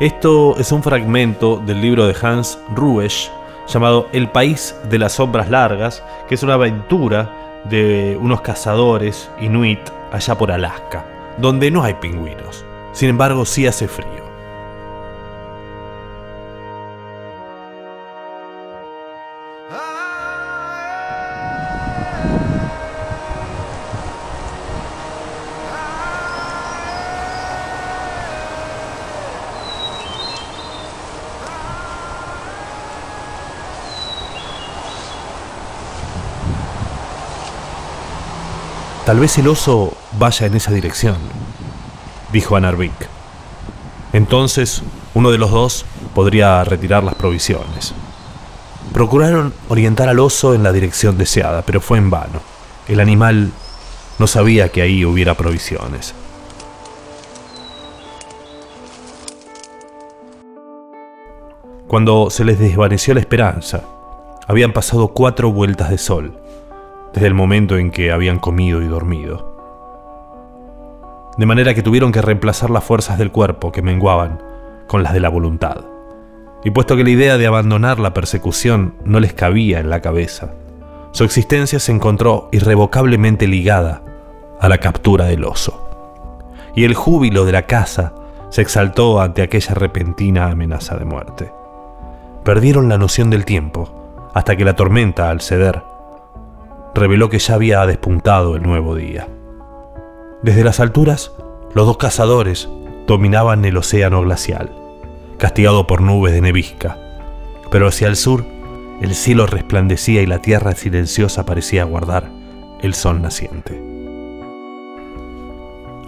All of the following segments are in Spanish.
Esto es un fragmento del libro de Hans Ruesch llamado El País de las Sombras Largas, que es una aventura de unos cazadores inuit allá por Alaska, donde no hay pingüinos. Sin embargo, sí hace frío. Tal vez el oso vaya en esa dirección, dijo Anarvik. Entonces, uno de los dos podría retirar las provisiones. Procuraron orientar al oso en la dirección deseada, pero fue en vano. El animal no sabía que ahí hubiera provisiones. Cuando se les desvaneció la esperanza, habían pasado cuatro vueltas de sol desde el momento en que habían comido y dormido. De manera que tuvieron que reemplazar las fuerzas del cuerpo que menguaban con las de la voluntad. Y puesto que la idea de abandonar la persecución no les cabía en la cabeza, su existencia se encontró irrevocablemente ligada a la captura del oso. Y el júbilo de la caza se exaltó ante aquella repentina amenaza de muerte. Perdieron la noción del tiempo hasta que la tormenta, al ceder, reveló que ya había despuntado el nuevo día. Desde las alturas, los dos cazadores dominaban el océano glacial, castigado por nubes de nevisca, pero hacia el sur el cielo resplandecía y la tierra silenciosa parecía guardar el sol naciente.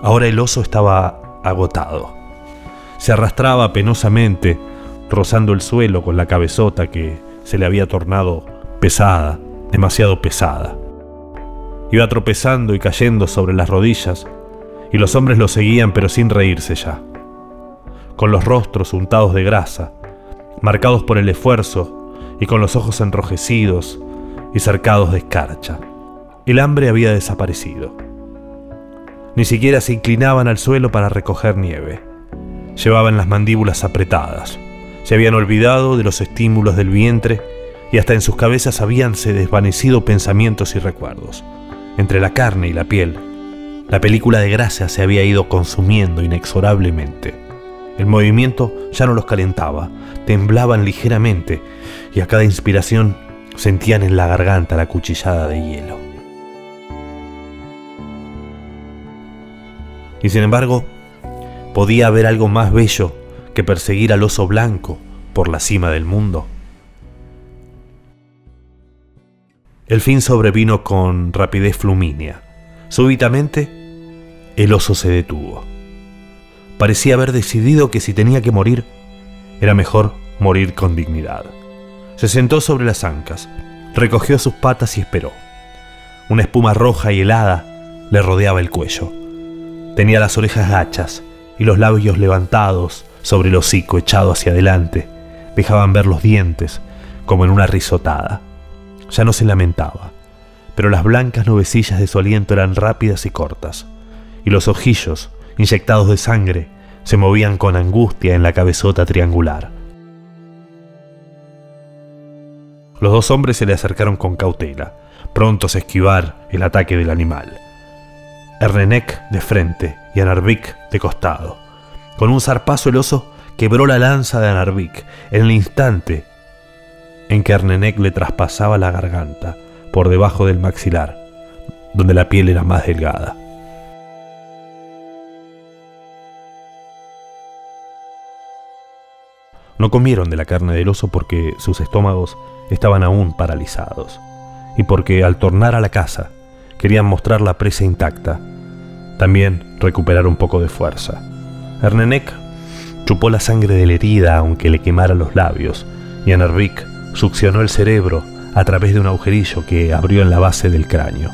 Ahora el oso estaba agotado. Se arrastraba penosamente, rozando el suelo con la cabezota que se le había tornado pesada demasiado pesada. Iba tropezando y cayendo sobre las rodillas, y los hombres lo seguían pero sin reírse ya. Con los rostros untados de grasa, marcados por el esfuerzo y con los ojos enrojecidos y cercados de escarcha. El hambre había desaparecido. Ni siquiera se inclinaban al suelo para recoger nieve. Llevaban las mandíbulas apretadas. Se habían olvidado de los estímulos del vientre y hasta en sus cabezas habíanse desvanecido pensamientos y recuerdos. Entre la carne y la piel, la película de grasa se había ido consumiendo inexorablemente. El movimiento ya no los calentaba, temblaban ligeramente y a cada inspiración sentían en la garganta la cuchillada de hielo. Y sin embargo, podía haber algo más bello que perseguir al oso blanco por la cima del mundo. El fin sobrevino con rapidez flumínea. Súbitamente, el oso se detuvo. Parecía haber decidido que si tenía que morir, era mejor morir con dignidad. Se sentó sobre las ancas, recogió sus patas y esperó. Una espuma roja y helada le rodeaba el cuello. Tenía las orejas gachas y los labios levantados sobre el hocico echado hacia adelante. Dejaban ver los dientes como en una risotada. Ya no se lamentaba, pero las blancas nubecillas de su aliento eran rápidas y cortas, y los ojillos, inyectados de sangre, se movían con angustia en la cabezota triangular. Los dos hombres se le acercaron con cautela, prontos a esquivar el ataque del animal. Ernenek de frente y Anarvik de costado. Con un zarpazo el oso quebró la lanza de Anarvik en el instante en que Arnenek le traspasaba la garganta por debajo del maxilar, donde la piel era más delgada. No comieron de la carne del oso porque sus estómagos estaban aún paralizados y porque al tornar a la casa querían mostrar la presa intacta, también recuperar un poco de fuerza. Ernenek chupó la sangre de la herida aunque le quemara los labios y Anervik succionó el cerebro a través de un agujerillo que abrió en la base del cráneo.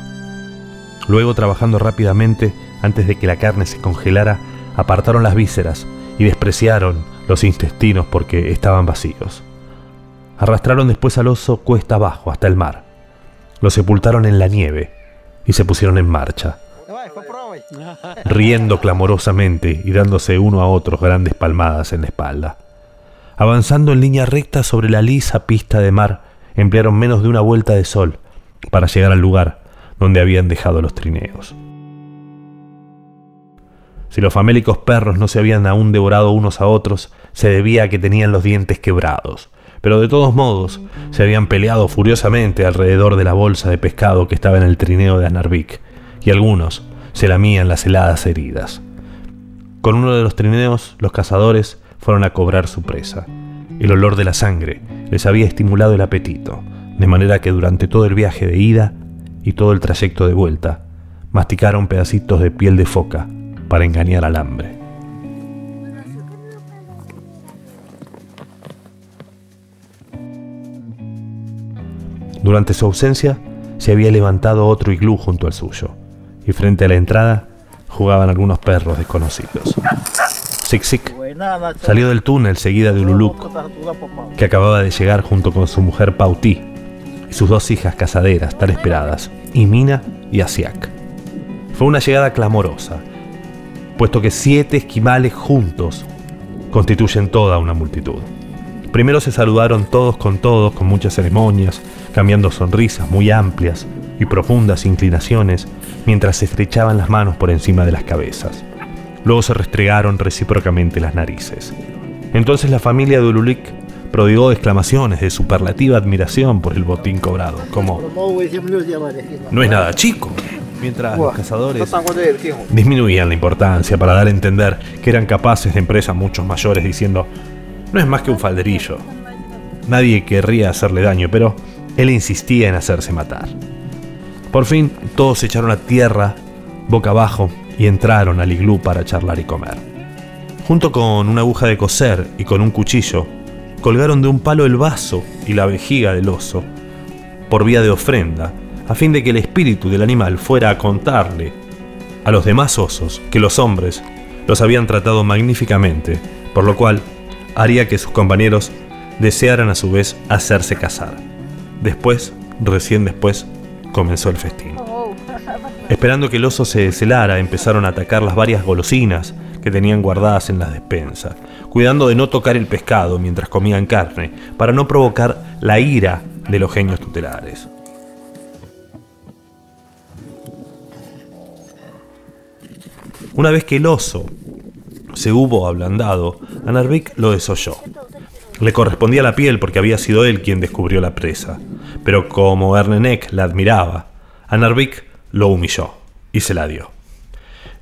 Luego, trabajando rápidamente, antes de que la carne se congelara, apartaron las vísceras y despreciaron los intestinos porque estaban vacíos. Arrastraron después al oso cuesta abajo hasta el mar. Lo sepultaron en la nieve y se pusieron en marcha. riendo clamorosamente y dándose uno a otros grandes palmadas en la espalda. Avanzando en línea recta sobre la lisa pista de mar, emplearon menos de una vuelta de sol para llegar al lugar donde habían dejado los trineos. Si los famélicos perros no se habían aún devorado unos a otros, se debía a que tenían los dientes quebrados, pero de todos modos se habían peleado furiosamente alrededor de la bolsa de pescado que estaba en el trineo de Anarvik, y algunos se lamían las heladas heridas. Con uno de los trineos, los cazadores fueron a cobrar su presa. El olor de la sangre les había estimulado el apetito, de manera que durante todo el viaje de ida y todo el trayecto de vuelta, masticaron pedacitos de piel de foca para engañar al hambre. Durante su ausencia, se había levantado otro iglú junto al suyo, y frente a la entrada jugaban algunos perros desconocidos. Salió del túnel seguida de Ululuk, que acababa de llegar junto con su mujer Pauti y sus dos hijas casaderas tan esperadas, Imina y Asiak. Fue una llegada clamorosa, puesto que siete esquimales juntos constituyen toda una multitud. Primero se saludaron todos con todos con muchas ceremonias, cambiando sonrisas muy amplias y profundas inclinaciones mientras se estrechaban las manos por encima de las cabezas. Luego se restregaron recíprocamente las narices. Entonces la familia de Ululik prodigó exclamaciones de superlativa admiración por el botín cobrado, como no es nada chico, mientras los cazadores disminuían la importancia para dar a entender que eran capaces de empresas mucho mayores diciendo no es más que un falderillo. Nadie querría hacerle daño, pero él insistía en hacerse matar. Por fin todos se echaron a tierra, boca abajo, y entraron al iglú para charlar y comer. Junto con una aguja de coser y con un cuchillo, colgaron de un palo el vaso y la vejiga del oso, por vía de ofrenda, a fin de que el espíritu del animal fuera a contarle a los demás osos que los hombres los habían tratado magníficamente, por lo cual haría que sus compañeros desearan a su vez hacerse casar. Después, recién después, comenzó el festín. Esperando que el oso se celara, empezaron a atacar las varias golosinas que tenían guardadas en las despensas, cuidando de no tocar el pescado mientras comían carne, para no provocar la ira de los genios tutelares. Una vez que el oso se hubo ablandado, Anarvik lo desoyó. Le correspondía la piel porque había sido él quien descubrió la presa, pero como Ernenek la admiraba, Anarvik lo humilló y se la dio.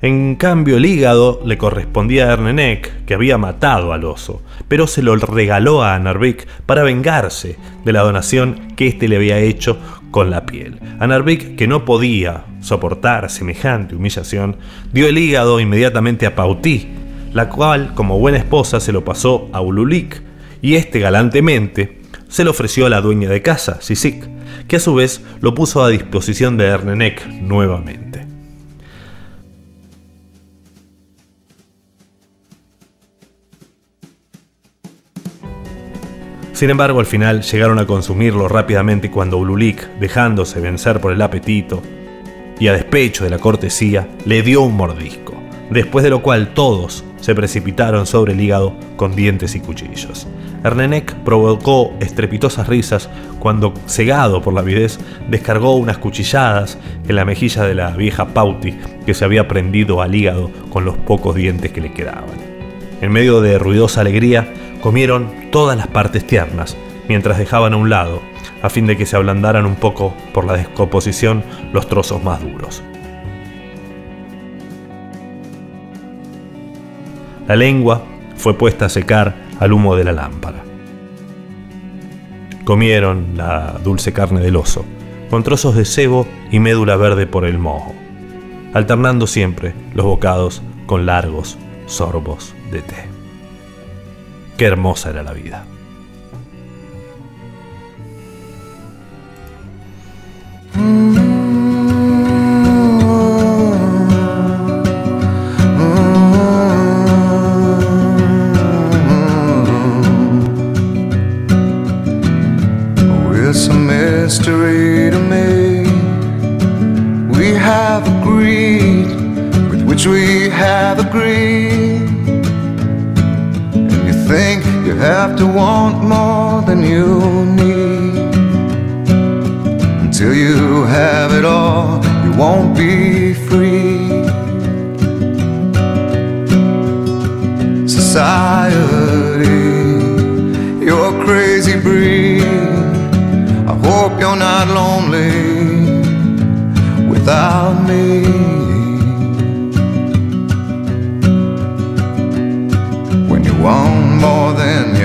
En cambio, el hígado le correspondía a Ernenek, que había matado al oso, pero se lo regaló a Anarvik para vengarse de la donación que éste le había hecho con la piel. Anarvik, que no podía soportar semejante humillación, dio el hígado inmediatamente a Pautí, la cual, como buena esposa, se lo pasó a Ululik, y este galantemente se lo ofreció a la dueña de casa, Sisik, que a su vez lo puso a disposición de Ernenek nuevamente. Sin embargo, al final llegaron a consumirlo rápidamente cuando Ululik, dejándose vencer por el apetito y a despecho de la cortesía, le dio un mordisco, después de lo cual todos se precipitaron sobre el hígado con dientes y cuchillos. Ernenek provocó estrepitosas risas cuando, cegado por la avidez, descargó unas cuchilladas en la mejilla de la vieja Pauti que se había prendido al hígado con los pocos dientes que le quedaban. En medio de ruidosa alegría, comieron todas las partes tiernas, mientras dejaban a un lado, a fin de que se ablandaran un poco por la descomposición los trozos más duros. La lengua fue puesta a secar al humo de la lámpara. Comieron la dulce carne del oso, con trozos de cebo y médula verde por el mojo, alternando siempre los bocados con largos sorbos de té. Qué hermosa era la vida. Mystery to me. We have agreed with which we have agreed. And you think you have to want more than you need. Until you have it all, you won't be free. Society,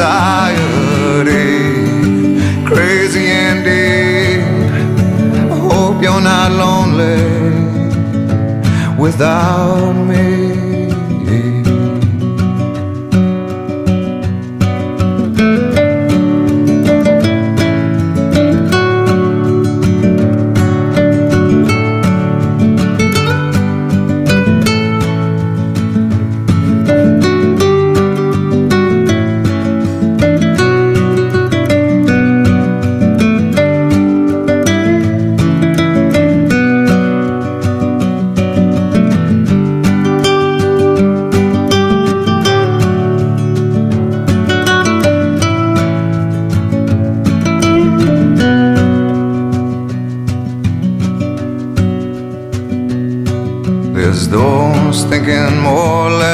Society, crazy indeed. I hope you're not lonely without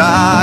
passar.